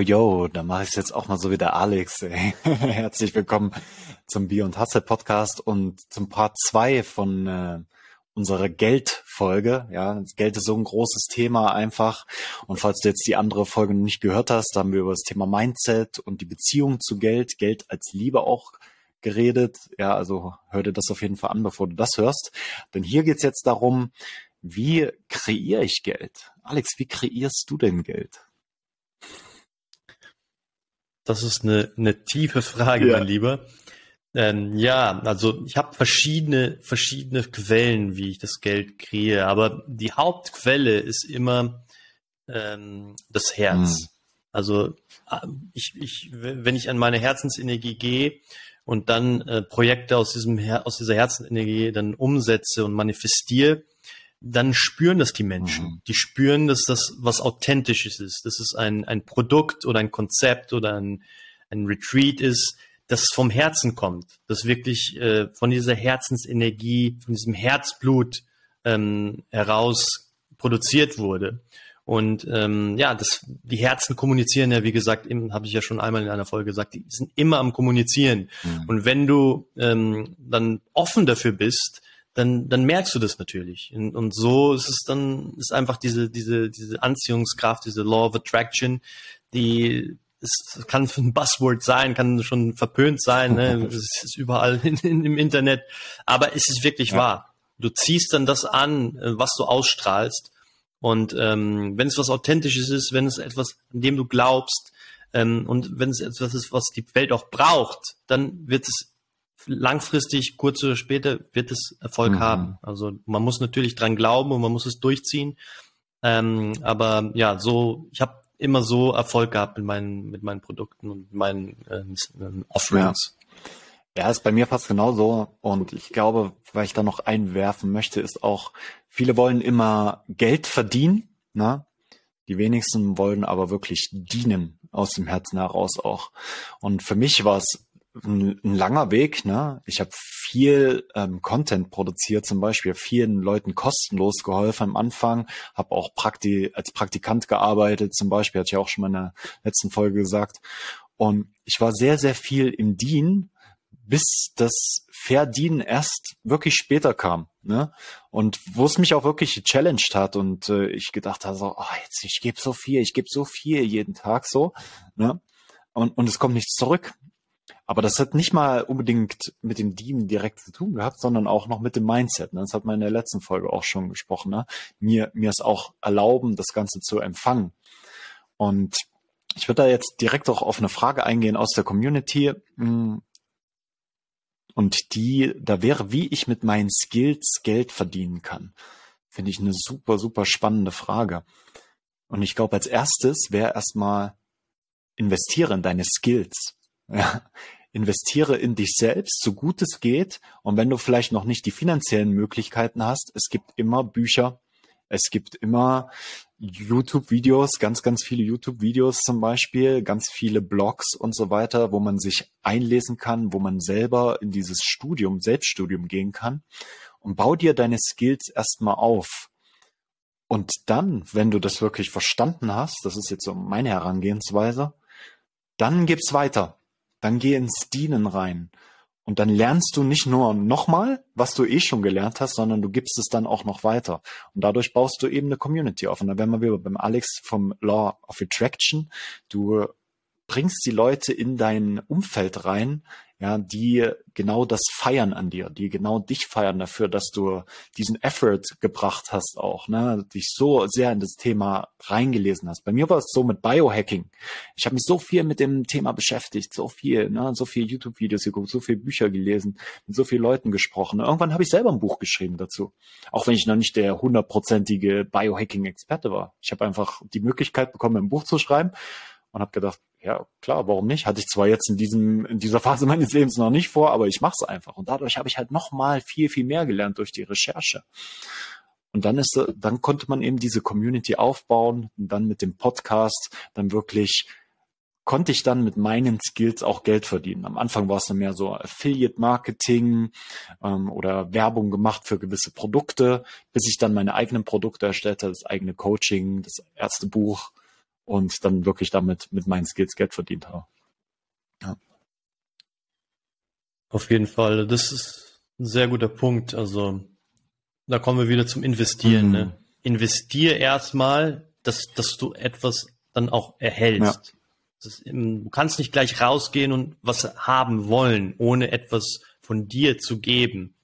yo, yo, da mache ich jetzt auch mal so wie der Alex. Ey. Herzlich willkommen zum Bier und Hustle Podcast und zum Part 2 von äh, unserer Geldfolge. Ja, Geld ist so ein großes Thema einfach. Und falls du jetzt die andere Folge noch nicht gehört hast, da haben wir über das Thema Mindset und die Beziehung zu Geld, Geld als Liebe auch geredet. Ja, also hör dir das auf jeden Fall an, bevor du das hörst. Denn hier geht's jetzt darum, wie kreiere ich Geld? Alex, wie kreierst du denn Geld? Das ist eine, eine tiefe Frage, ja. mein Lieber. Ähm, ja, also ich habe verschiedene, verschiedene Quellen, wie ich das Geld kriege, aber die Hauptquelle ist immer ähm, das Herz. Hm. Also äh, ich, ich, wenn ich an meine Herzensenergie gehe und dann äh, Projekte aus diesem aus dieser Herzensenergie dann umsetze und manifestiere, dann spüren das die Menschen. Mhm. Die spüren, dass das was Authentisches ist. Das ist ein, ein Produkt oder ein Konzept oder ein, ein Retreat ist, das vom Herzen kommt, das wirklich äh, von dieser Herzensenergie, von diesem Herzblut ähm, heraus produziert wurde. Und ähm, ja, das, die Herzen kommunizieren ja, wie gesagt, habe ich ja schon einmal in einer Folge gesagt, die sind immer am Kommunizieren. Mhm. Und wenn du ähm, dann offen dafür bist, dann, dann merkst du das natürlich. Und, und so ist es dann, ist einfach diese, diese, diese Anziehungskraft, diese Law of Attraction, die es kann ein Buzzword sein, kann schon verpönt sein, ne? es ist überall in, in, im Internet, aber es ist wirklich ja. wahr. Du ziehst dann das an, äh, was du ausstrahlst. Und ähm, wenn es was Authentisches ist, wenn es etwas, an dem du glaubst, ähm, und wenn es etwas ist, was die Welt auch braucht, dann wird es langfristig, kurz oder später, wird es Erfolg mhm. haben. Also man muss natürlich dran glauben und man muss es durchziehen. Ähm, aber ja, so, ich habe immer so Erfolg gehabt mit meinen, mit meinen Produkten und meinen ähm, Offerings. Ja. ja, ist bei mir fast genauso. Und ich glaube, weil ich da noch einwerfen möchte, ist auch, viele wollen immer Geld verdienen, ne? Die wenigsten wollen aber wirklich dienen aus dem Herzen heraus auch. Und für mich war es ein, ein langer Weg. Ne? Ich habe viel ähm, Content produziert, zum Beispiel vielen Leuten kostenlos geholfen am Anfang, habe auch Prakti als Praktikant gearbeitet, zum Beispiel, hatte ich auch schon mal in der letzten Folge gesagt. Und ich war sehr, sehr viel im Dienen, bis das Verdienen erst wirklich später kam. Ne? Und wo es mich auch wirklich gechallenged hat und äh, ich gedacht habe, so, oh, jetzt, ich gebe so viel, ich gebe so viel jeden Tag so. Ne? Und, und es kommt nichts zurück. Aber das hat nicht mal unbedingt mit dem Dienen direkt zu tun gehabt, sondern auch noch mit dem Mindset. Ne? Das hat man in der letzten Folge auch schon gesprochen. Ne? Mir, mir es auch erlauben, das Ganze zu empfangen. Und ich würde da jetzt direkt auch auf eine Frage eingehen aus der Community. Hm. Und die, da wäre, wie ich mit meinen Skills Geld verdienen kann. Finde ich eine super, super spannende Frage. Und ich glaube, als erstes wäre erstmal investiere in deine Skills. Ja, investiere in dich selbst, so gut es geht. Und wenn du vielleicht noch nicht die finanziellen Möglichkeiten hast, es gibt immer Bücher, es gibt immer YouTube-Videos, ganz, ganz viele YouTube-Videos zum Beispiel, ganz viele Blogs und so weiter, wo man sich einlesen kann, wo man selber in dieses Studium, Selbststudium gehen kann und bau dir deine Skills erstmal auf. Und dann, wenn du das wirklich verstanden hast, das ist jetzt so meine Herangehensweise, dann gib's weiter dann geh ins Dienen rein. Und dann lernst du nicht nur nochmal, was du eh schon gelernt hast, sondern du gibst es dann auch noch weiter. Und dadurch baust du eben eine Community auf. Und da wären wir wieder beim Alex vom Law of Attraction. Du bringst die Leute in dein Umfeld rein, ja, die genau das feiern an dir, die genau dich feiern dafür, dass du diesen Effort gebracht hast auch, ne, dich so sehr in das Thema reingelesen hast. Bei mir war es so mit Biohacking. Ich habe mich so viel mit dem Thema beschäftigt, so viel, ne, so viel YouTube-Videos geguckt, so viele Bücher gelesen, mit so vielen Leuten gesprochen. Irgendwann habe ich selber ein Buch geschrieben dazu, auch wenn ich noch nicht der hundertprozentige Biohacking-Experte war. Ich habe einfach die Möglichkeit bekommen, ein Buch zu schreiben und habe gedacht, ja, klar, warum nicht? Hatte ich zwar jetzt in diesem in dieser Phase meines Lebens noch nicht vor, aber ich mache es einfach und dadurch habe ich halt noch mal viel viel mehr gelernt durch die Recherche. Und dann ist dann konnte man eben diese Community aufbauen und dann mit dem Podcast dann wirklich konnte ich dann mit meinen Skills auch Geld verdienen. Am Anfang war es dann mehr so Affiliate Marketing ähm, oder Werbung gemacht für gewisse Produkte, bis ich dann meine eigenen Produkte erstellte, das eigene Coaching, das erste Buch und dann wirklich damit mit meinen Skills Geld verdient habe. Ja. Auf jeden Fall. Das ist ein sehr guter Punkt. Also da kommen wir wieder zum Investieren. Mhm. Ne? Investier erstmal, dass, dass du etwas dann auch erhältst. Ja. Ist, du kannst nicht gleich rausgehen und was haben wollen, ohne etwas von dir zu geben.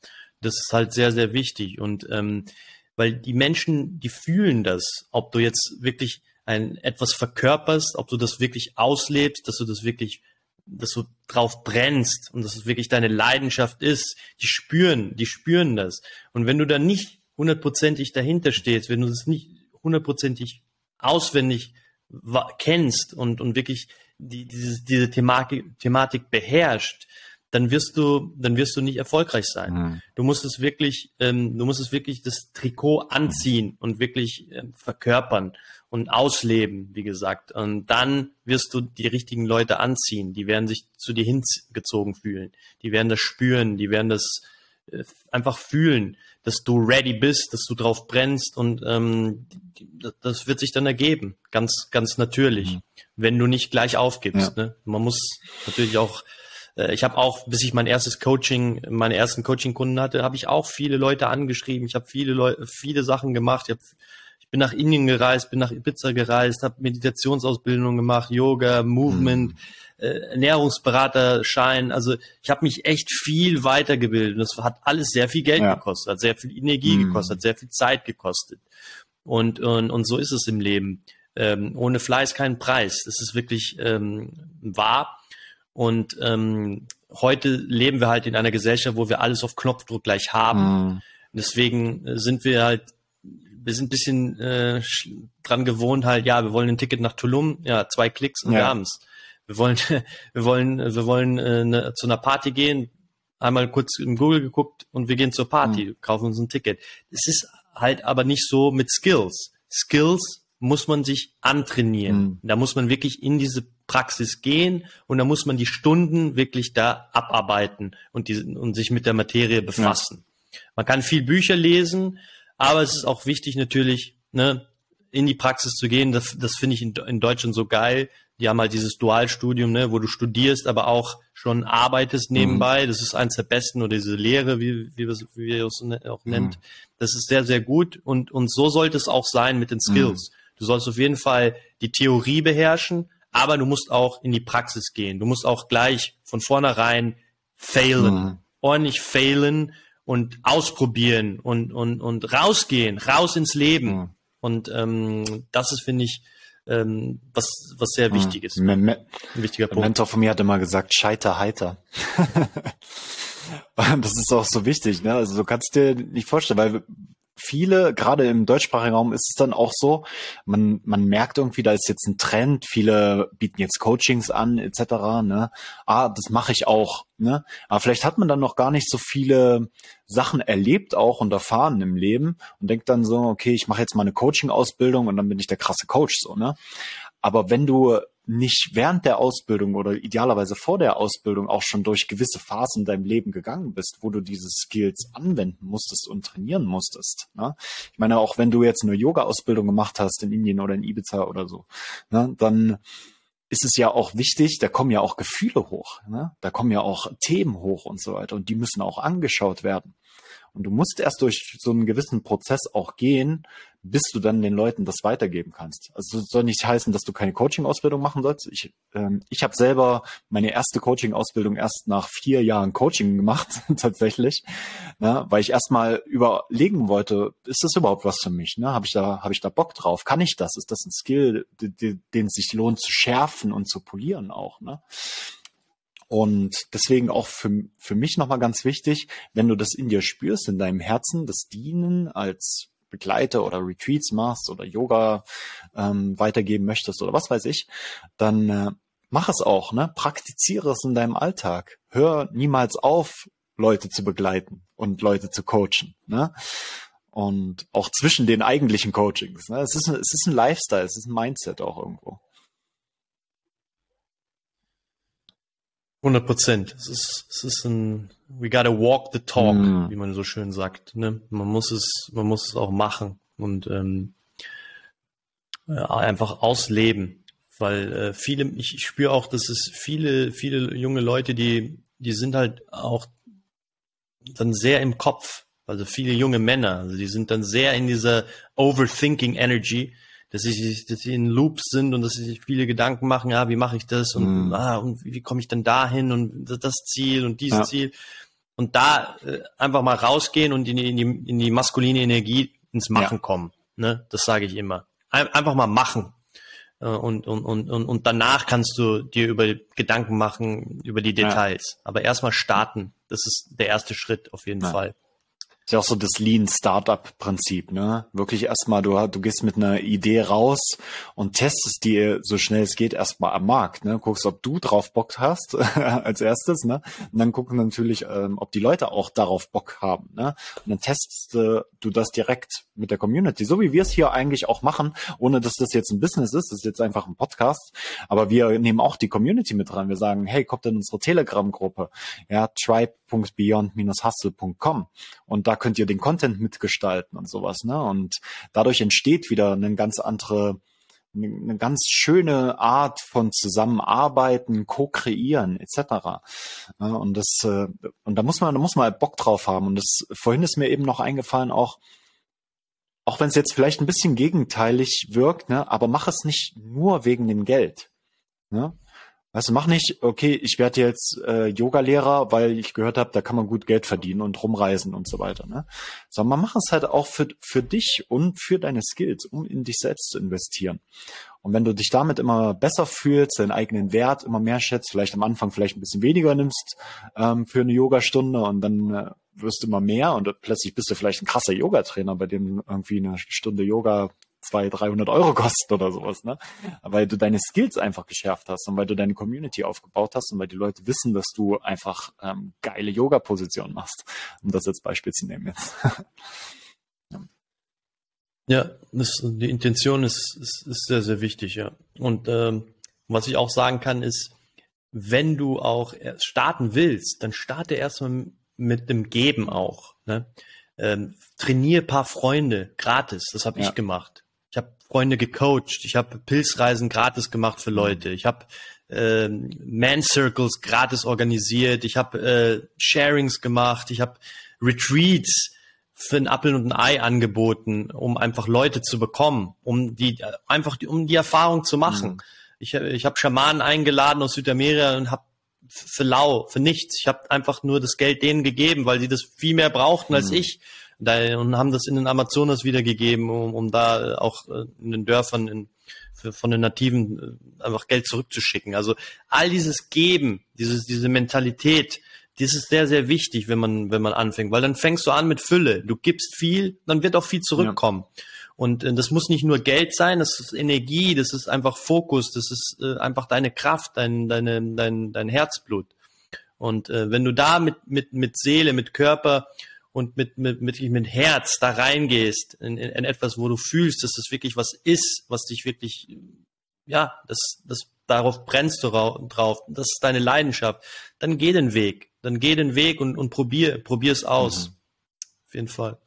Das ist halt sehr, sehr wichtig. Und ähm, weil die Menschen, die fühlen das, ob du jetzt wirklich ein etwas verkörperst, ob du das wirklich auslebst, dass du das wirklich, dass du drauf brennst und dass es wirklich deine Leidenschaft ist. Die spüren, die spüren das. Und wenn du da nicht hundertprozentig dahinter stehst, wenn du das nicht hundertprozentig auswendig kennst und, und wirklich die, diese, diese Thematik, Thematik beherrscht, dann wirst du, dann wirst du nicht erfolgreich sein. Mhm. Du musst es wirklich, ähm, du musst es wirklich das Trikot anziehen und wirklich äh, verkörpern und ausleben, wie gesagt. Und dann wirst du die richtigen Leute anziehen. Die werden sich zu dir hingezogen fühlen. Die werden das spüren. Die werden das äh, einfach fühlen, dass du ready bist, dass du drauf brennst und ähm, das wird sich dann ergeben, ganz ganz natürlich, mhm. wenn du nicht gleich aufgibst. Ja. Ne? Man muss natürlich auch äh, ich habe auch, bis ich mein erstes Coaching, meine ersten Coaching-Kunden hatte, habe ich auch viele Leute angeschrieben. Ich habe viele Leute, viele Sachen gemacht. Ich, hab, ich bin nach Indien gereist, bin nach Ibiza gereist, habe Meditationsausbildung gemacht, Yoga, Movement, mhm. äh, Ernährungsberaterschein. Also ich habe mich echt viel weitergebildet. Das hat alles sehr viel Geld ja. gekostet, hat sehr viel Energie mhm. gekostet, hat sehr viel Zeit gekostet. Und, und, und so ist es im Leben. Ähm, ohne Fleiß keinen Preis. Das ist wirklich ähm, wahr. Und ähm, heute leben wir halt in einer Gesellschaft, wo wir alles auf Knopfdruck gleich haben. Mhm. Deswegen äh, sind wir halt, wir sind ein bisschen äh, dran gewohnt, halt, ja, wir wollen ein Ticket nach Tulum, ja, zwei Klicks und ja. wir haben's. Wir wollen, wir wollen, wir wollen äh, ne, zu einer Party gehen, einmal kurz in Google geguckt und wir gehen zur Party, mhm. kaufen uns ein Ticket. Es ist halt aber nicht so mit Skills. Skills muss man sich antrainieren. Mhm. Da muss man wirklich in diese Praxis gehen und da muss man die Stunden wirklich da abarbeiten und, die, und sich mit der Materie befassen. Ja. Man kann viel Bücher lesen, aber es ist auch wichtig natürlich, ne, in die Praxis zu gehen. Das, das finde ich in, in Deutschland so geil. Die haben halt dieses Dualstudium, ne, wo du studierst, aber auch schon arbeitest nebenbei. Mhm. Das ist eins der besten oder diese Lehre, wie, wie, wie wir es auch nennt. Mhm. Das ist sehr, sehr gut und, und so sollte es auch sein mit den Skills. Mhm. Du sollst auf jeden Fall die Theorie beherrschen, aber du musst auch in die Praxis gehen. Du musst auch gleich von vornherein failen, mhm. ordentlich failen und ausprobieren und, und, und rausgehen, raus ins Leben. Mhm. Und ähm, das ist, finde ich, ähm, was, was sehr mhm. wichtig ist. Me Ein wichtiger Punkt. Ein Mentor von mir hat immer gesagt, scheiter heiter. das ist auch so wichtig, ne? Also du kannst dir nicht vorstellen, weil viele, gerade im deutschsprachigen Raum ist es dann auch so, man, man merkt irgendwie, da ist jetzt ein Trend, viele bieten jetzt Coachings an, etc. Ne? Ah, das mache ich auch. Ne? Aber vielleicht hat man dann noch gar nicht so viele Sachen erlebt auch und erfahren im Leben und denkt dann so, okay, ich mache jetzt mal eine Coaching-Ausbildung und dann bin ich der krasse Coach so, ne? Aber wenn du nicht während der Ausbildung oder idealerweise vor der Ausbildung auch schon durch gewisse Phasen in deinem Leben gegangen bist, wo du diese Skills anwenden musstest und trainieren musstest. Ne? Ich meine, auch wenn du jetzt eine Yoga-Ausbildung gemacht hast in Indien oder in Ibiza oder so, ne, dann ist es ja auch wichtig, da kommen ja auch Gefühle hoch, ne? da kommen ja auch Themen hoch und so weiter und die müssen auch angeschaut werden. Und du musst erst durch so einen gewissen Prozess auch gehen, bis du dann den Leuten das weitergeben kannst. Also soll nicht heißen, dass du keine Coaching-Ausbildung machen sollst. Ich, ähm, ich habe selber meine erste Coaching-Ausbildung erst nach vier Jahren Coaching gemacht, tatsächlich, ne? weil ich erstmal überlegen wollte, ist das überhaupt was für mich? Ne? Habe ich da, habe ich da Bock drauf? Kann ich das? Ist das ein Skill, den, den es sich lohnt zu schärfen und zu polieren auch? Ne? Und deswegen auch für, für mich nochmal ganz wichtig, wenn du das in dir spürst, in deinem Herzen, das Dienen als Begleiter oder Retreats machst oder Yoga ähm, weitergeben möchtest oder was weiß ich, dann äh, mach es auch, ne? Praktiziere es in deinem Alltag. Hör niemals auf, Leute zu begleiten und Leute zu coachen, ne? Und auch zwischen den eigentlichen Coachings. Ne? Es, ist, es ist ein Lifestyle, es ist ein Mindset auch irgendwo. 100 Prozent. Es ist, es ist ein, we gotta walk the talk, mm. wie man so schön sagt. Ne? Man muss es, man muss es auch machen. Und ähm, Ja, einfach ausleben. Weil äh, viele, ich, ich spüre auch, dass es viele, viele junge Leute, die, die sind halt auch dann sehr im Kopf. Also viele junge Männer, also die sind dann sehr in dieser Overthinking Energy, dass sie, dass sie in Loops sind und dass sie sich viele Gedanken machen, ja, wie mache ich das und, mm. ah, und wie komme ich denn dahin und das Ziel und dieses ja. Ziel. Und da äh, einfach mal rausgehen und in die, in die, in die maskuline Energie ins Machen ja. kommen. Ne? Das sage ich immer. Ein, einfach mal machen. Äh, und, und, und, und danach kannst du dir über Gedanken machen, über die Details. Ja. Aber erstmal starten. Das ist der erste Schritt auf jeden Fall. Ist ja auch so das Lean Startup Prinzip, ne? Wirklich erstmal, du, du gehst mit einer Idee raus und testest die so schnell es geht erstmal am Markt, ne? Guckst, ob du drauf Bock hast als erstes, ne? Und dann gucken natürlich, ähm, ob die Leute auch darauf Bock haben, ne? Und dann testest äh, du das direkt mit der Community, so wie wir es hier eigentlich auch machen, ohne dass das jetzt ein Business ist, das ist jetzt einfach ein Podcast, aber wir nehmen auch die Community mit dran. Wir sagen, hey, kommt in unsere Telegram-Gruppe, ja, tribe.beyond-hustle.com und da könnt ihr den Content mitgestalten und sowas, ne? Und dadurch entsteht wieder eine ganz andere, eine ganz schöne Art von Zusammenarbeiten, Co-kreieren etc. Und das äh, und da muss man, da muss man halt Bock drauf haben. Und das vorhin ist mir eben noch eingefallen auch, auch wenn es jetzt vielleicht ein bisschen gegenteilig wirkt, ne, aber mach es nicht nur wegen dem Geld. Ne? Weißt du, mach nicht, okay, ich werde jetzt äh, Yoga-Lehrer, weil ich gehört habe, da kann man gut Geld verdienen und rumreisen und so weiter. Ne? Sondern man macht es halt auch für, für dich und für deine Skills, um in dich selbst zu investieren. Und wenn du dich damit immer besser fühlst, deinen eigenen Wert immer mehr schätzt, vielleicht am Anfang vielleicht ein bisschen weniger nimmst ähm, für eine Yogastunde und dann äh, wirst du immer mehr und plötzlich bist du vielleicht ein krasser Yoga-Trainer, bei dem irgendwie eine Stunde Yoga 200, 300 Euro kostet oder sowas, ne? Weil du deine Skills einfach geschärft hast und weil du deine Community aufgebaut hast und weil die Leute wissen, dass du einfach ähm, geile Yoga-Positionen machst, um das als Beispiel zu nehmen jetzt. ja. das, die Intention ist, ist, ist sehr, sehr wichtig, ja. Und ähm, was ich auch sagen kann, ist, wenn du auch starten willst, dann starte erstmal mit dem Geben auch. Ne? Ähm, trainier paar Freunde gratis, das habe ja. ich gemacht. Ich habe Freunde gecoacht, ich habe Pilzreisen gratis gemacht für Leute, ich habe äh, Man Circles gratis organisiert, ich habe äh, Sharings gemacht, ich habe Retreats für ein Appel und ein Ei angeboten, um einfach Leute zu bekommen, um die einfach die, um die Erfahrung zu machen. Mhm. Ich, ich habe Schamanen eingeladen aus Südamerika und habe für lau, für nichts. Ich habe einfach nur das Geld denen gegeben, weil sie das viel mehr brauchten als mhm. ich da, und haben das in den Amazonas wiedergegeben, um, um da auch äh, in den Dörfern in, für, von den Nativen äh, einfach Geld zurückzuschicken. Also all dieses Geben, dieses, diese Mentalität, das ist sehr, sehr wichtig, wenn man, wenn man anfängt, weil dann fängst du an mit Fülle. Du gibst viel, dann wird auch viel zurückkommen. Ja. Und äh, das muss nicht nur Geld sein, das ist Energie, das ist einfach Fokus, das ist äh, einfach deine Kraft, dein, deine, dein, dein Herzblut. Und äh, wenn du da mit, mit, mit Seele, mit Körper und mit, mit, mit, mit Herz da reingehst in, in, in etwas, wo du fühlst, dass das wirklich was ist, was dich wirklich, ja, das, das, darauf brennst du drauf, das ist deine Leidenschaft, dann geh den Weg, dann geh den Weg und, und probier, probier es aus. Mhm. Auf jeden Fall.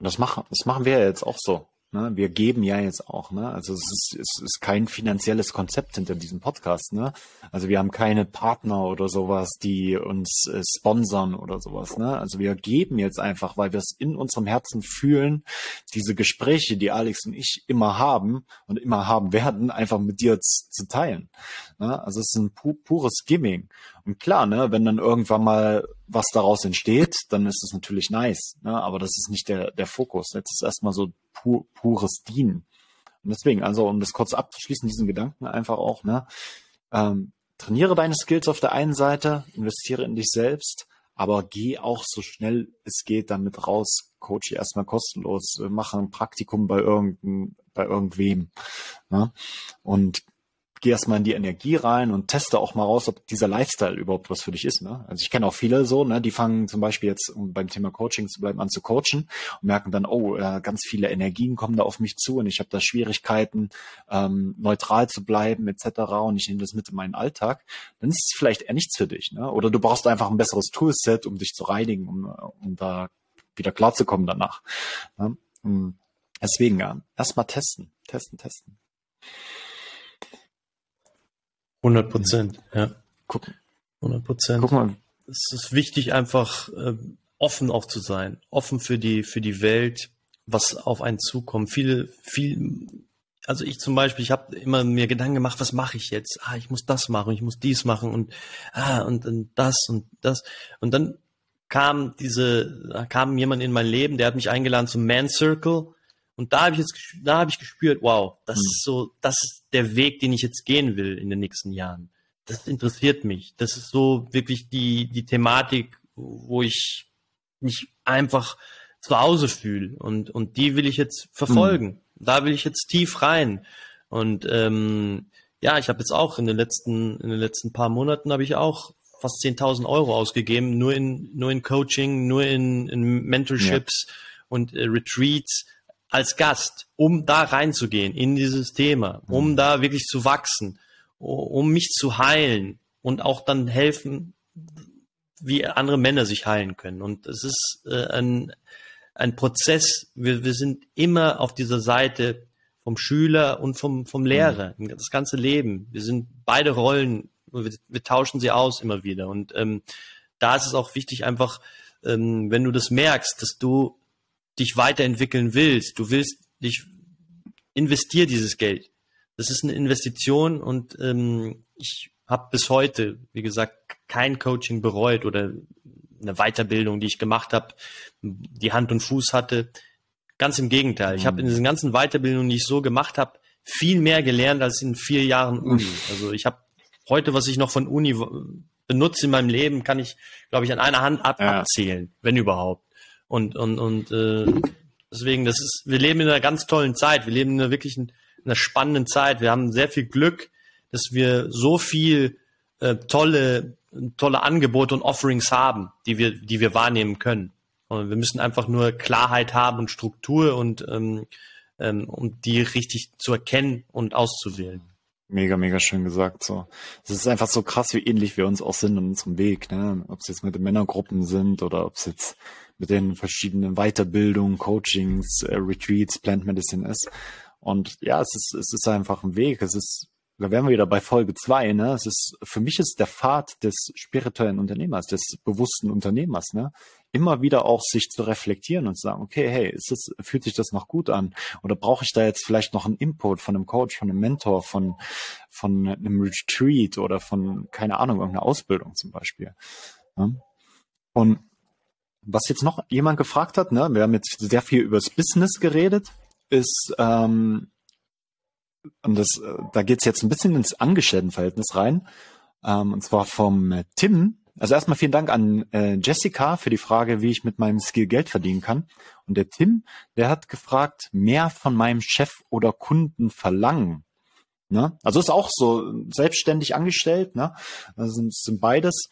Das machen, das machen wir jetzt auch so. Ne? Wir geben ja jetzt auch, ne? Also es ist, es ist kein finanzielles Konzept hinter diesem Podcast, ne? Also wir haben keine Partner oder sowas, die uns äh, sponsern oder sowas, ne? Also wir geben jetzt einfach, weil wir es in unserem Herzen fühlen, diese Gespräche, die Alex und ich immer haben und immer haben werden, einfach mit dir zu teilen. Ne? Also es ist ein pu pures Giving. Und klar, ne, wenn dann irgendwann mal was daraus entsteht, dann ist es natürlich nice. Ne? Aber das ist nicht der, der Fokus. Jetzt ist erstmal so pur, pures Dienen. Und deswegen, also um das kurz abzuschließen, diesen Gedanken einfach auch, ne, ähm, trainiere deine Skills auf der einen Seite, investiere in dich selbst, aber geh auch so schnell es geht damit raus, coach erstmal kostenlos, mache ein Praktikum bei irgendein, bei irgendwem. Ne? Und geh erstmal in die Energie rein und teste auch mal raus, ob dieser Lifestyle überhaupt was für dich ist. Ne? Also ich kenne auch viele so, ne, die fangen zum Beispiel jetzt, um beim Thema Coaching zu bleiben, an zu coachen und merken dann, oh, äh, ganz viele Energien kommen da auf mich zu und ich habe da Schwierigkeiten, ähm, neutral zu bleiben etc. Und ich nehme das mit in meinen Alltag. Dann ist es vielleicht eher nichts für dich. Ne? Oder du brauchst einfach ein besseres Toolset, um dich zu reinigen, um, um da wieder klarzukommen danach. Ne? Deswegen ja, erstmal testen, testen, testen. 100 Prozent, ja. Guck, 100 Prozent. guck mal, Es ist wichtig, einfach äh, offen auch zu sein, offen für die für die Welt, was auf einen zukommt. Viele, viel, also ich zum Beispiel, ich habe immer mir Gedanken gemacht, was mache ich jetzt? Ah, ich muss das machen, ich muss dies machen und ah und, und das und das und dann kam diese, da kam jemand in mein Leben, der hat mich eingeladen zum Man Circle und da habe ich jetzt, da habe ich gespürt, wow, das Mhm. ist so, das ist der Weg, den ich jetzt gehen will in den nächsten Jahren. Das interessiert mich. Das ist so wirklich die die Thematik, wo ich mich einfach zu Hause fühle und und die will ich jetzt verfolgen. Da will ich jetzt tief rein und ähm, ja, ich habe jetzt auch in den letzten in den letzten paar Monaten habe ich auch fast 10.000 Euro ausgegeben, nur in nur in Coaching, nur in, in Mentorships und äh, Retreats als Gast, um da reinzugehen in dieses Thema, um Mhm. da wirklich zu wachsen, um mich zu heilen und auch dann helfen, wie andere Männer sich heilen können. Und es ist äh, ein, ein Prozess. Wir, wir sind immer auf dieser Seite vom Schüler und vom, vom Lehrer, das ganze Leben. Wir sind beide Rollen, wir, wir tauschen sie aus immer wieder. Und ähm, da ist es auch wichtig, einfach, ähm, wenn du das merkst, dass du dich weiterentwickeln willst, du willst dich, investier dieses Geld. Das ist eine Investition und ähm, ich habe bis heute, wie gesagt, kein Coaching bereut oder eine Weiterbildung, die ich gemacht habe, die Hand und Fuß hatte. Ganz im Gegenteil. Ich habe in diesen ganzen Weiterbildungen, die ich so gemacht habe, viel mehr gelernt als in vier Jahren Uni. Also ich habe heute, was ich noch von Uni benutze in meinem Leben, kann ich, glaube ich, an einer Hand ab Ja. abzählen, wenn überhaupt. Und und und äh, deswegen, das ist, wir leben in einer ganz tollen Zeit. Wir leben in einer wirklich in einer spannenden Zeit. Wir haben sehr viel Glück, dass wir so viel äh, tolle tolle Angebote und Offerings haben, die wir die wir wahrnehmen können. Und wir müssen einfach nur Klarheit haben und Struktur und ähm, ähm, um die richtig zu erkennen und auszuwählen. Mega, mega schön gesagt. So, es ist einfach so krass, wie ähnlich wir uns auch sind in unserem Weg. Ne? Ob es jetzt mit den Männergruppen sind oder ob es jetzt mit den verschiedenen Weiterbildungen, Coachings, äh, Retreats, Plant Medicine ist. Und ja, es ist, es ist einfach ein Weg. Es ist, da wären wir wieder bei Folge zwei. Ne? Es ist für mich ist der Pfad des spirituellen Unternehmers, des bewussten Unternehmers. Ne? Immer wieder auch sich zu reflektieren und zu sagen, okay, hey, ist das, fühlt sich das noch gut an? Oder brauche ich da jetzt vielleicht noch einen Input von einem Coach, von einem Mentor, von, von einem Retreat oder von, keine Ahnung, irgendeiner Ausbildung zum Beispiel. Ja? Und was jetzt noch jemand gefragt hat, ne, wir haben jetzt sehr viel über das Business geredet, ist, ähm, und das, äh, da geht's jetzt ein bisschen ins Angestelltenverhältnis rein, ähm, und zwar vom äh, Tim. Also erstmal vielen Dank an äh, Jessica für die Frage, wie ich mit meinem Skill Geld verdienen kann. Und der Tim, der hat gefragt, mehr von meinem Chef oder Kunden verlangen. Ne? Also ist auch so selbstständig angestellt, ne? Also sind, sind beides.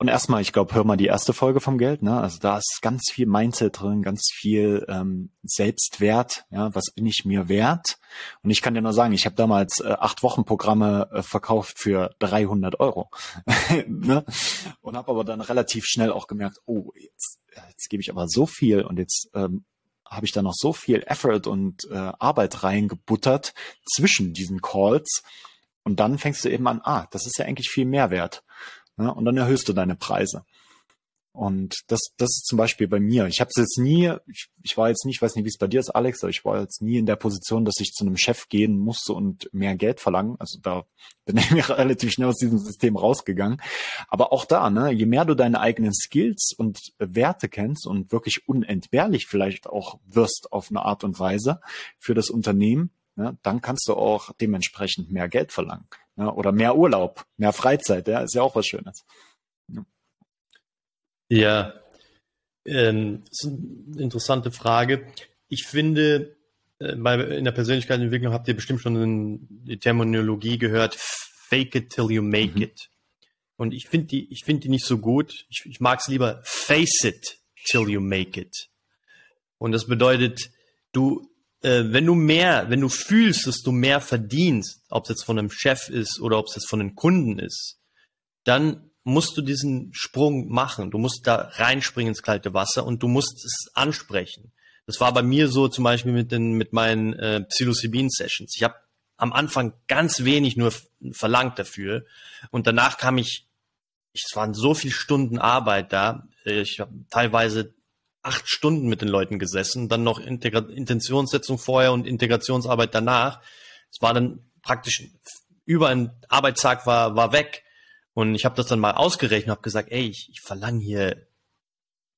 Und erstmal, ich glaube, hör mal die erste Folge vom Geld, ne? Also da ist ganz viel Mindset drin, ganz viel ähm, Selbstwert, ja, was bin ich mir wert? Und ich kann dir nur sagen, ich habe damals äh, acht Wochen Programme äh, verkauft für 300 Euro, ne? Und habe aber dann relativ schnell auch gemerkt, oh, jetzt, jetzt gebe ich aber so viel und jetzt ähm, habe ich da noch so viel Effort und äh, Arbeit reingebuttert zwischen diesen Calls. Und dann fängst du eben an, ah, das ist ja eigentlich viel Mehrwert. Ne? Und dann erhöhst du deine Preise. Und das, das ist zum Beispiel bei mir. Ich habe es jetzt nie, ich, ich war jetzt nie, ich weiß nicht, wie es bei dir ist, Alex, aber ich war jetzt nie in der Position, dass ich zu einem Chef gehen musste und mehr Geld verlangen. Also da bin ich mir relativ schnell aus diesem System rausgegangen. Aber auch da, ne, je mehr du deine eigenen Skills und Werte kennst und wirklich unentbehrlich vielleicht auch wirst auf eine Art und Weise für das Unternehmen, ne, dann kannst du auch dementsprechend mehr Geld verlangen. Ne, oder mehr Urlaub, mehr Freizeit, ja, ist ja auch was Schönes. Ja, ähm, das ist eine interessante Frage. Ich finde, äh, bei, in der Persönlichkeitsentwicklung habt ihr bestimmt schon in die Terminologie gehört, fake it till you make Mhm. it. Und ich finde die, ich finde die nicht so gut. Ich, ich mag es lieber face it till you make it. Und das bedeutet, du, äh, wenn du mehr, wenn du fühlst, dass du mehr verdienst, ob es jetzt von einem Chef ist oder ob es jetzt von einem Kunden ist, dann musst du diesen Sprung machen. Du musst da reinspringen ins kalte Wasser und du musst es ansprechen. Das war bei mir so zum Beispiel mit den mit meinen äh, Psilocybin-Sessions. Ich habe am Anfang ganz wenig nur verlangt dafür. Und danach kam ich, es waren so viele Stunden Arbeit da. Ich habe teilweise acht Stunden mit den Leuten gesessen, dann noch Integra Intentionssetzung vorher und Integrationsarbeit danach. Es war dann praktisch über ein Arbeitstag war, war weg. Und ich habe das dann mal ausgerechnet und habe gesagt, ey, ich, ich verlange hier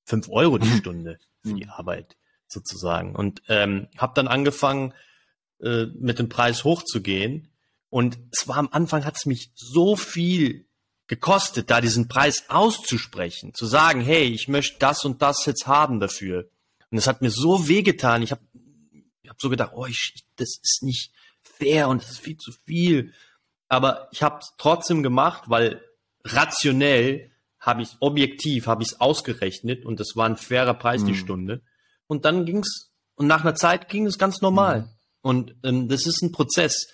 fünf Euro die Stunde für die Arbeit sozusagen. Und ähm, habe dann angefangen, äh, mit dem Preis hochzugehen. Und es war am Anfang hat es mich so viel gekostet, da diesen Preis auszusprechen, zu sagen, hey, ich möchte das und das jetzt haben dafür. Und es hat mir so wehgetan. Ich habe ich hab so gedacht, oh, ich, das ist nicht fair und das ist viel zu viel. Aber ich habe es trotzdem gemacht, weil rationell habe ich objektiv habe ich es ausgerechnet und das war ein fairer Preis mhm. die Stunde. Und dann ging's und nach einer Zeit ging es ganz normal. Mhm. Und ähm, das ist ein Prozess.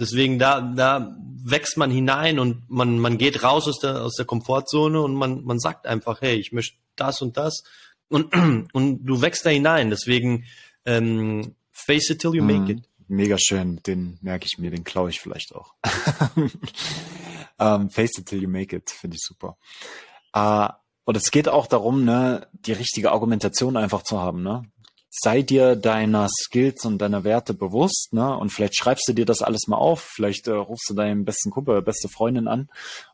Deswegen da da wächst man hinein und man man geht raus aus der aus der Komfortzone und man man sagt einfach, hey, ich möchte das und das und und du wächst da hinein. Deswegen ähm, face it till you mhm. make it. Mega schön, den merke ich mir, den klaue ich vielleicht auch. ähm, face it till you make it, finde ich super. Uh, und es geht auch darum, ne, die richtige Argumentation einfach zu haben, ne? Sei dir deiner Skills und deiner Werte bewusst, ne? Und vielleicht schreibst du dir das alles mal auf, vielleicht äh, rufst du deinen besten Kumpel, beste Freundin an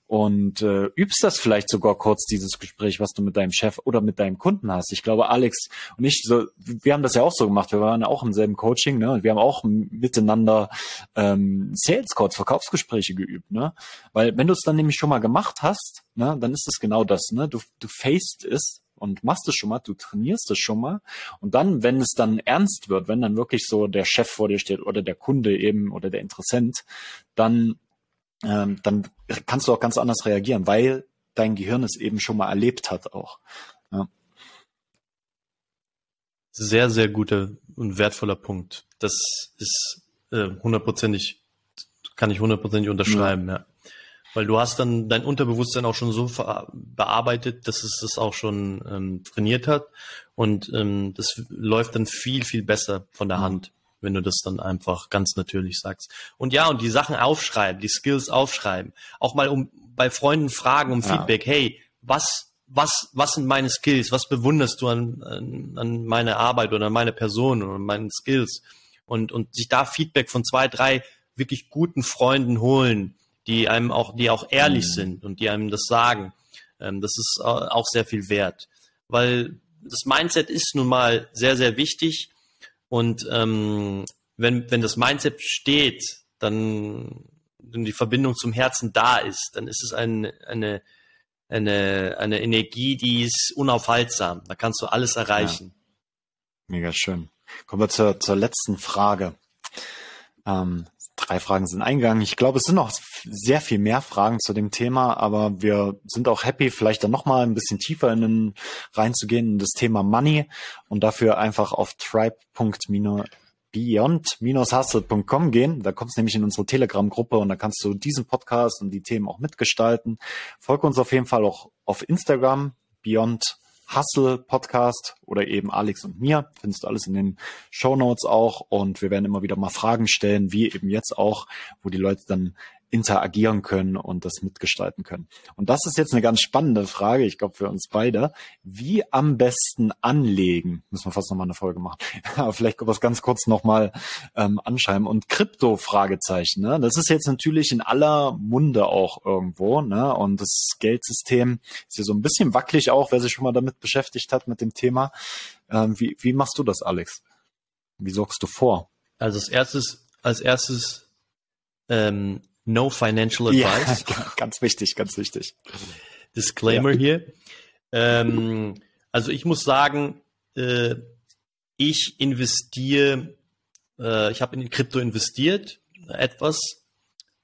und äh, übst das vielleicht sogar kurz, dieses Gespräch, was du mit deinem Chef oder mit deinem Kunden hast. Ich glaube, Alex und ich, so, wir haben das ja auch so gemacht. Wir waren auch im selben Coaching, ne? Und wir haben auch miteinander ähm, Sales Calls, Verkaufsgespräche geübt, ne? Weil wenn du es dann nämlich schon mal gemacht hast, ne, dann ist es genau das, ne? Du, du faced es und machst es schon mal, du trainierst es schon mal. Und dann, wenn es dann ernst wird, wenn dann wirklich so der Chef vor dir steht oder der Kunde eben oder der Interessent, dann, ähm, dann kannst du auch ganz anders reagieren, weil dein Gehirn es eben schon mal erlebt hat auch. Ja. Sehr, sehr guter und wertvoller Punkt. Das ist äh, hundertprozentig, kann ich hundertprozentig unterschreiben, ja. ja. Weil du hast dann dein Unterbewusstsein auch schon so bearbeitet, dass es das auch schon ähm, trainiert hat. Und ähm, das läuft dann viel, viel besser von der mhm. Hand, wenn du das dann einfach ganz natürlich sagst. Und ja, und die Sachen aufschreiben, die Skills aufschreiben. Auch mal um bei Freunden fragen um ja. Feedback, hey, was, was, was sind meine Skills? Was bewunderst du an, an, an meine Arbeit oder an meine Person oder an meinen Skills? Und, und sich da Feedback von zwei, drei wirklich guten Freunden holen die einem auch, die auch ehrlich mhm. sind und die einem das sagen. Ähm, das ist auch sehr viel wert, weil das Mindset ist nun mal sehr, sehr wichtig und ähm, wenn, wenn das Mindset steht, dann wenn die Verbindung zum Herzen da ist, dann ist es ein, eine, eine, eine Energie, die ist unaufhaltsam. Da kannst du alles erreichen. Ja. Mega schön. Kommen wir zur, zur letzten Frage. Ähm, drei Fragen sind eingegangen. Ich glaube, es sind noch sehr viel mehr Fragen zu dem Thema, aber wir sind auch happy, vielleicht dann nochmal ein bisschen tiefer in den, reinzugehen in das Thema Money und dafür einfach auf tribe.beyond-hustle.com gehen. Da kommst du nämlich in unsere Telegram-Gruppe und da kannst du diesen Podcast und die Themen auch mitgestalten. Folge uns auf jeden Fall auch auf Instagram, Beyond Hustle Podcast oder eben Alex und mir. Findest du alles in den Show Notes auch. Und wir werden immer wieder mal Fragen stellen, wie eben jetzt auch, wo die Leute dann interagieren können und das mitgestalten können. Und das ist jetzt eine ganz spannende Frage, ich glaube für uns beide. Wie am besten anlegen? Müssen wir fast nochmal eine Folge machen. Aber vielleicht was ganz kurz nochmal ähm, anschreiben. Und Krypto, Fragezeichen. Ne? Das ist jetzt natürlich in aller Munde auch irgendwo. Ne? Und das Geldsystem ist ja so ein bisschen wackelig auch, wer sich schon mal damit beschäftigt hat mit dem Thema. Ähm, wie, wie machst du das, Alex? Wie sorgst du vor? Also als erstes, als erstes ähm, No financial advice. Ja, ganz wichtig, ganz wichtig. Disclaimer ja. hier. Ähm, also ich muss sagen, äh, ich investiere, äh, ich habe in Krypto investiert, etwas,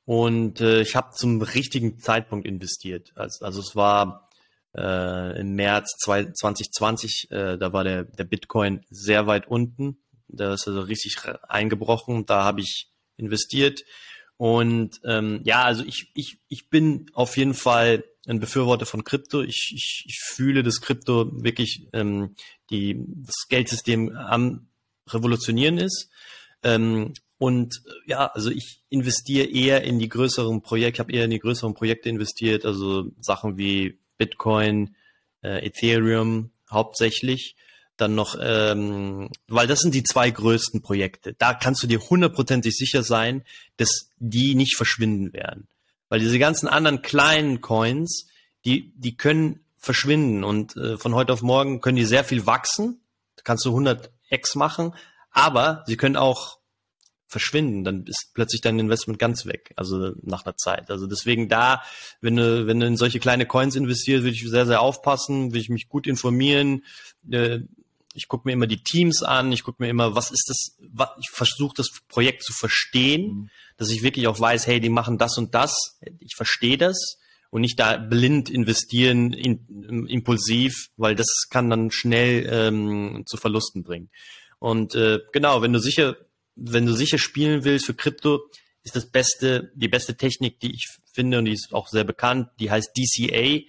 und äh, ich habe zum richtigen Zeitpunkt investiert. Also, also es war äh, im März 2020, äh, da war der, der Bitcoin sehr weit unten. Da ist also richtig eingebrochen. Da habe ich investiert und ähm, ja, also ich, ich, ich bin auf jeden Fall ein Befürworter von Krypto. Ich, ich, ich fühle, dass Krypto wirklich ähm, die, das Geldsystem am Revolutionieren ist. Ähm, Und ja, also ich investiere eher in die größeren Projekte, habe eher in die größeren Projekte investiert, also Sachen wie Bitcoin, äh, Ethereum hauptsächlich. Dann noch, ähm, weil das sind die zwei größten Projekte. Da kannst du dir hundertprozentig sicher sein, dass die nicht verschwinden werden. Weil diese ganzen anderen kleinen Coins, die, die können verschwinden und äh, von heute auf morgen können die sehr viel wachsen. Da kannst du 100 X machen, aber sie können auch verschwinden, dann ist plötzlich dein Investment ganz weg, also nach einer Zeit. Also deswegen da, wenn du, wenn du in solche kleine Coins investierst, würde ich sehr, sehr aufpassen, würde ich mich gut informieren. Äh, ich gucke mir immer die Teams an, ich gucke mir immer, was ist das, was, ich versuche das Projekt zu verstehen, mhm. dass ich wirklich auch weiß, hey, die machen das und das, ich verstehe das und nicht da blind investieren, in, impulsiv, weil das kann dann schnell ähm, zu Verlusten bringen. Und äh, genau, wenn du sicher wenn du sicher spielen willst für Krypto, ist das beste, die beste Technik, die ich finde, und die ist auch sehr bekannt, die heißt DCA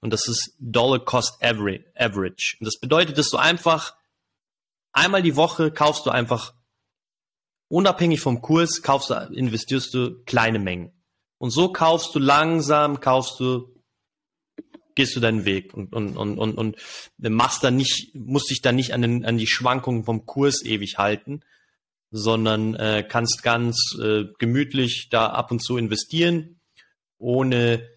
und das ist Dollar Cost Average. Und das bedeutet, dass du einfach einmal die Woche kaufst du einfach unabhängig vom Kurs, kaufst du, investierst du kleine Mengen. Und so kaufst du langsam, kaufst du, gehst du deinen Weg und, und, und, und, und machst dann nicht, musst dich dann nicht an, den, an die Schwankungen vom Kurs ewig halten, sondern äh, kannst ganz äh, gemütlich da ab und zu investieren, ohne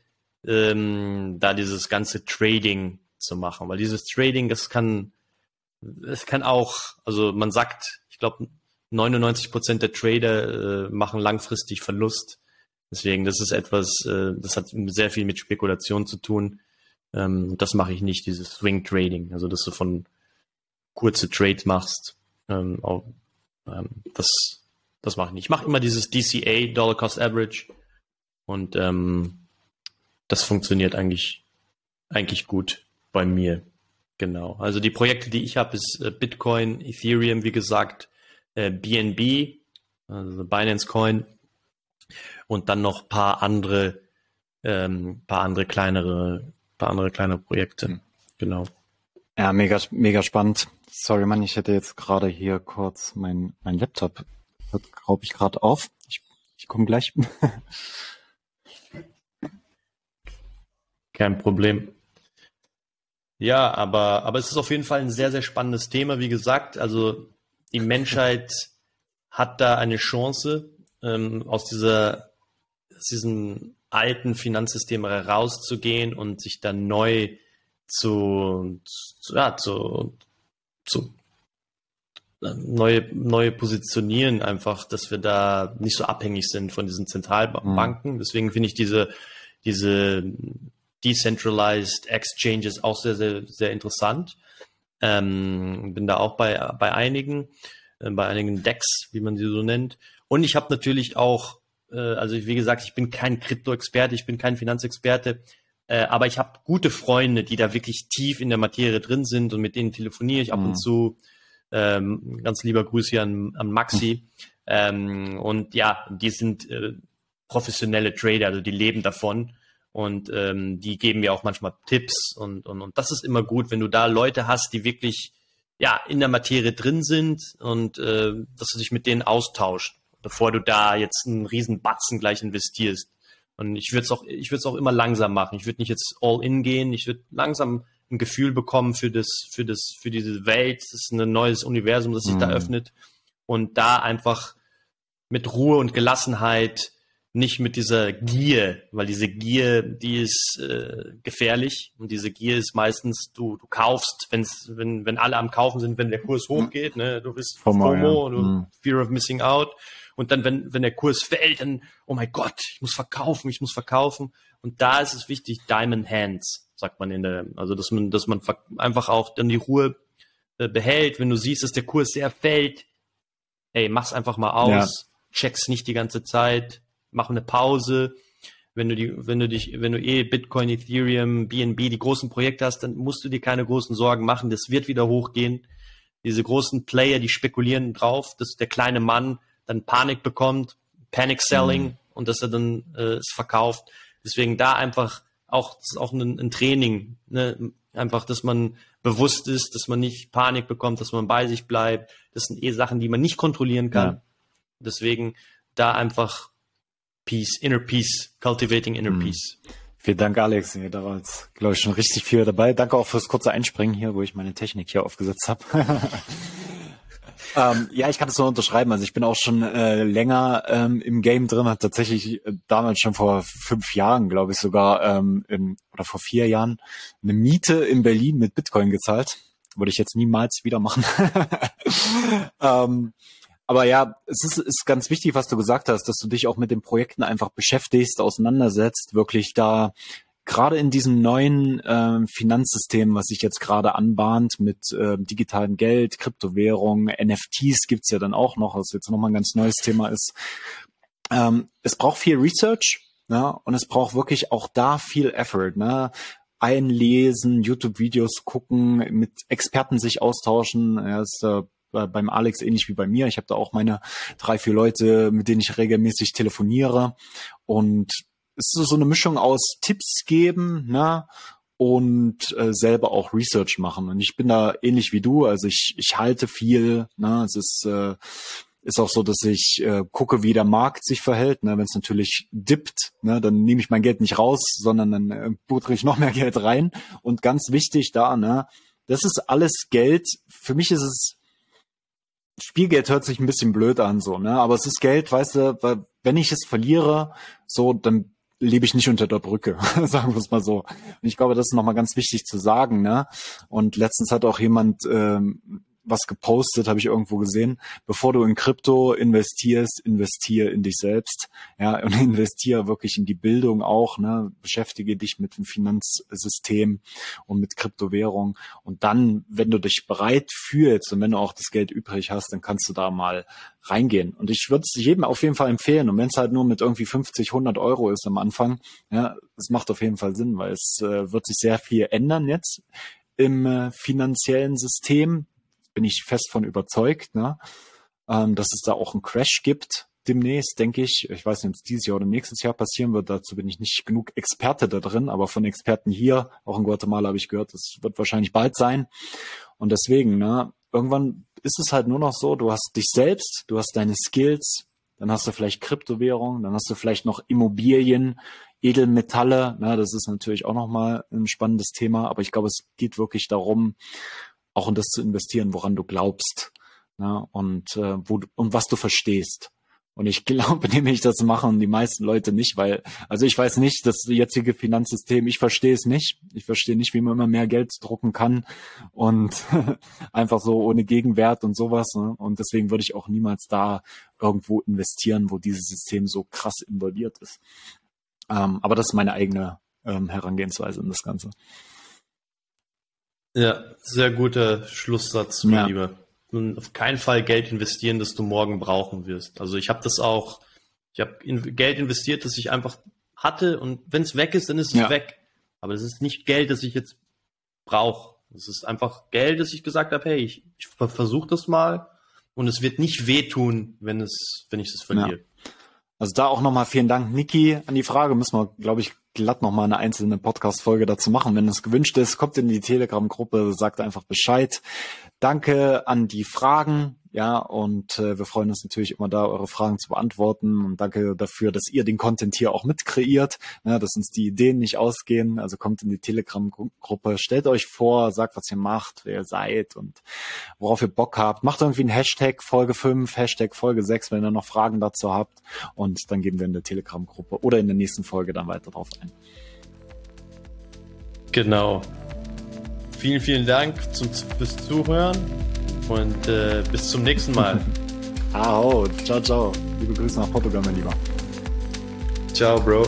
ähm, da dieses ganze Trading zu machen. Weil dieses Trading, das kann, es kann auch, also man sagt, ich glaube, 99 Prozent der Trader äh, machen langfristig Verlust. Deswegen, das ist etwas, äh, das hat sehr viel mit Spekulation zu tun. Ähm, das mache ich nicht, dieses Swing Trading, also dass du von kurze Trades machst, ähm, auch ähm, das das mache ich nicht. Ich mache immer dieses DCA, Dollar Cost Average. Und ähm, das funktioniert eigentlich, eigentlich gut bei mir. Genau. Also die Projekte, die ich habe, ist äh, Bitcoin, Ethereum, wie gesagt, äh, BNB, also Binance Coin und dann noch paar andere, ähm, paar andere kleinere, paar andere kleinere Projekte. Mhm. Genau. Ja, mega, mega spannend. Sorry, Mann, ich hätte jetzt gerade hier kurz mein, mein Laptop, glaube ich, gerade auf. Ich, ich komme gleich. Kein Problem. Ja, aber, aber es ist auf jeden Fall ein sehr, sehr spannendes Thema. Wie gesagt, also die Menschheit hat da eine Chance, ähm, aus dieser, aus diesem alten Finanzsystem herauszugehen und sich dann neu zu, zu, ja, zu, zu neue, neue positionieren, einfach, dass wir da nicht so abhängig sind von diesen Zentralbanken. Mhm. Deswegen finde ich diese, diese Decentralized Exchanges auch sehr, sehr, sehr interessant. Ähm, bin da auch bei, bei einigen, äh, bei einigen Decks, wie man sie so nennt. Und ich habe natürlich auch, äh, also wie gesagt, ich bin kein Krypto-Experte, ich bin kein Finanzexperte, äh, aber ich habe gute Freunde, die da wirklich tief in der Materie drin sind und mit denen telefoniere ich ab mhm. und zu. Ähm, ganz lieber Grüße an, an Maxi. Mhm. Ähm, und ja, die sind äh, professionelle Trader, also die leben davon. Und ähm, die geben mir auch manchmal Tipps und, und, und das ist immer gut, wenn du da Leute hast, die wirklich ja in der Materie drin sind und äh, dass du dich mit denen austauscht, bevor du da jetzt einen riesen Batzen gleich investierst. Und ich würde es auch, ich würde es auch immer langsam machen. Ich würde nicht jetzt all in gehen. Ich würde langsam ein Gefühl bekommen für das, für das, für diese Welt. Es ist ein neues Universum, das sich mhm. da öffnet. Und da einfach mit Ruhe und Gelassenheit, nicht mit dieser Gier, weil diese Gier, die ist äh, gefährlich. Und diese Gier ist meistens, du, du kaufst, wenn's, wenn, wenn alle am Kaufen sind, wenn der Kurs hochgeht, ne, du bist FOMO, ja. du mhm. Fear of Missing Out. Und dann, wenn, wenn der Kurs fällt, dann, oh mein Gott, ich muss verkaufen, ich muss verkaufen. Und da ist es wichtig, Diamond Hands, sagt man in der, also dass man, dass man einfach auch dann die Ruhe äh, behält, wenn du siehst, dass der Kurs sehr fällt. Hey, mach's einfach mal aus, ja. check's nicht die ganze Zeit, mach eine Pause. Wenn du die, wenn du dich, wenn du eh Bitcoin, Ethereum, BNB, die großen Projekte hast, dann musst du dir keine großen Sorgen machen. Das wird wieder hochgehen. Diese großen Player, die spekulieren drauf, dass der kleine Mann dann Panik bekommt, Panic Selling mhm. und dass er dann äh, es verkauft. Deswegen da einfach auch, das ist auch ein, ein Training, ne? einfach, dass man bewusst ist, dass man nicht Panik bekommt, dass man bei sich bleibt. Das sind eh Sachen, die man nicht kontrollieren kann. Ja. Deswegen da einfach Peace, Inner Peace, Cultivating Inner mhm. Peace. Vielen Dank, Alex. Da war jetzt, glaube ich, schon richtig viel dabei. Danke auch fürs kurze Einspringen hier, wo ich meine Technik hier aufgesetzt habe. ähm, ja, ich kann das nur unterschreiben. Also ich bin auch schon äh, länger ähm, im Game drin, hat tatsächlich äh, damals schon vor fünf Jahren, glaube ich, sogar ähm, im, oder vor vier Jahren eine Miete in Berlin mit Bitcoin gezahlt. Würde ich jetzt niemals wieder machen. ähm, aber ja, es ist, ist ganz wichtig, was du gesagt hast, dass du dich auch mit den Projekten einfach beschäftigst, auseinandersetzt, wirklich da gerade in diesem neuen äh, Finanzsystem, was sich jetzt gerade anbahnt mit äh, digitalem Geld, Kryptowährung, NFTs gibt's ja dann auch noch, was jetzt nochmal ein ganz neues Thema ist. Ähm, es braucht viel Research ne? und es braucht wirklich auch da viel Effort. Ne? Einlesen, YouTube-Videos gucken, mit Experten sich austauschen. Ja, ist, äh, beim Alex ähnlich wie bei mir. Ich habe da auch meine drei, vier Leute, mit denen ich regelmäßig telefoniere. Und es ist so eine Mischung aus Tipps geben, ne? und äh, selber auch Research machen. Und ich bin da ähnlich wie du, also ich, ich halte viel, ne? es ist, äh, ist auch so, dass ich äh, gucke, wie der Markt sich verhält. Ne? Wenn es natürlich dippt, ne, dann nehme ich mein Geld nicht raus, sondern dann äh, butter ich noch mehr Geld rein. Und ganz wichtig da, ne, das ist alles Geld. Für mich ist es Spielgeld hört sich ein bisschen blöd an, so, ne? Aber es ist Geld, weißt du, weil wenn ich es verliere, so, dann lebe ich nicht unter der Brücke, sagen wir es mal so. Und ich glaube, das ist nochmal ganz wichtig zu sagen, ne? Und letztens hat auch jemand ähm, was gepostet, habe ich irgendwo gesehen. Bevor du in Krypto investierst, investier in dich selbst, ja, und investiere wirklich in die Bildung auch, ne, beschäftige dich mit dem Finanzsystem und mit Kryptowährung. Und dann, wenn du dich bereit fühlst und wenn du auch das Geld übrig hast, dann kannst du da mal reingehen. Und ich würde es jedem auf jeden Fall empfehlen. Und wenn es halt nur mit irgendwie 50, 100 Euro ist am Anfang, ja, es macht auf jeden Fall Sinn, weil es äh, wird sich sehr viel ändern jetzt im äh, finanziellen System bin ich fest von überzeugt, ne? ähm, dass es da auch einen Crash gibt demnächst, denke ich. Ich weiß nicht, ob es dieses Jahr oder nächstes Jahr passieren wird. Dazu bin ich nicht genug Experte da drin, aber von Experten hier, auch in Guatemala, habe ich gehört, das wird wahrscheinlich bald sein. Und deswegen, ne, irgendwann ist es halt nur noch so, du hast dich selbst, du hast deine Skills, dann hast du vielleicht Kryptowährung, dann hast du vielleicht noch Immobilien, Edelmetalle, ne, das ist natürlich auch nochmal ein spannendes Thema, aber ich glaube, es geht wirklich darum, auch in das zu investieren, woran du glaubst ne? und äh, wo und was du verstehst. Und ich glaube nämlich, das machen die meisten Leute nicht, weil, also ich weiß nicht, das jetzige Finanzsystem, ich verstehe es nicht. Ich verstehe nicht, wie man immer mehr Geld drucken kann und einfach so ohne Gegenwert und sowas. Ne? Und deswegen würde ich auch niemals da irgendwo investieren, wo dieses System so krass involviert ist. Ähm, aber das ist meine eigene ähm, Herangehensweise in das Ganze. Ja, sehr guter Schlusssatz, mein ja. Lieber. Und auf keinen Fall Geld investieren, das du morgen brauchen wirst. Also ich habe das auch, ich habe in Geld investiert, das ich einfach hatte und wenn es weg ist, dann ist es ja. weg. Aber es ist nicht Geld, das ich jetzt brauche. Es ist einfach Geld, das ich gesagt habe, hey, ich, ich versuche das mal und es wird nicht wehtun, wenn es, wenn ich es verliere. Ja. Also da auch nochmal vielen Dank, Niki, an die Frage. Müssen wir, glaube ich, glatt nochmal eine einzelne Podcast-Folge dazu machen. Wenn es gewünscht ist, kommt in die Telegram-Gruppe, sagt einfach Bescheid. Danke an die Fragen. Ja, und äh, wir freuen uns natürlich immer da, eure Fragen zu beantworten. Und danke dafür, dass ihr den Content hier auch mitkreiert, ja, dass uns die Ideen nicht ausgehen. Also kommt in die Telegram-Gruppe, stellt euch vor, sagt, was ihr macht, wer ihr seid und worauf ihr Bock habt. Macht irgendwie einen Hashtag Folge 5, Hashtag Folge 6, wenn ihr noch Fragen dazu habt. Und dann geben wir in der Telegram-Gruppe oder in der nächsten Folge dann weiter drauf ein. Genau. Vielen, vielen Dank zum, fürs Zuhören und äh, bis zum nächsten Mal. Ahau, ciao, ciao. Liebe Grüße nach Portugal, mein Lieber. Ciao, Bro.